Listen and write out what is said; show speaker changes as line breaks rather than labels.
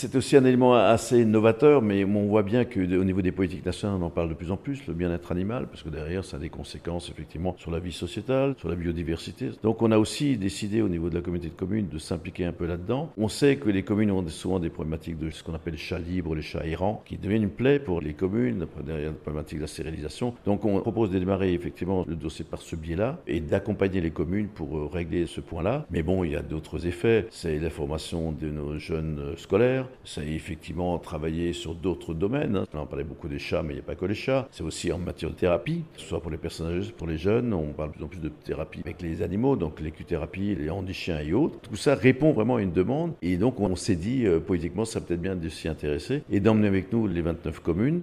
C'est aussi un élément assez novateur, mais on voit bien qu'au niveau des politiques nationales, on en parle de plus en plus, le bien-être animal, parce que derrière, ça a des conséquences effectivement sur la vie sociétale, sur la biodiversité. Donc on a aussi décidé au niveau de la communauté de communes de s'impliquer un peu là-dedans. On sait que les communes ont souvent des problématiques de ce qu'on appelle chats libres, les chats errants, qui deviennent une plaie pour les communes, derrière la problématique de la stérilisation. Donc on propose de démarrer effectivement le dossier par ce biais-là et d'accompagner les communes pour euh, régler ce point-là. Mais bon, il y a d'autres effets. C'est la formation de nos jeunes euh, scolaires. C'est effectivement travailler sur d'autres domaines. Là, on parlait beaucoup des chats, mais il n'y a pas que les chats. C'est aussi en matière de thérapie, soit pour les personnes âgées, pour les jeunes. On parle de plus en plus de thérapie avec les animaux, donc l'écuthérapie, les handichiens et autres. Tout ça répond vraiment à une demande. Et donc on s'est dit, euh, politiquement, ça peut être bien de s'y intéresser et d'emmener avec nous les 29 communes